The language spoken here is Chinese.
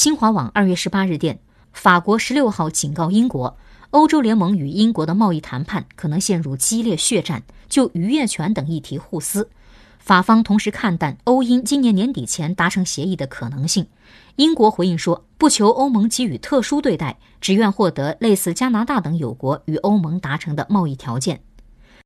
新华网二月十八日电法国十六号警告英国欧洲联盟与英国的贸易谈判可能陷入激烈血战就渔业权等议题互撕。法方同时看淡欧英今年年底前达成协议的可能性。英国回应说不求欧盟给予特殊对待只愿获得类似加拿大等友国与欧盟达成的贸易条件。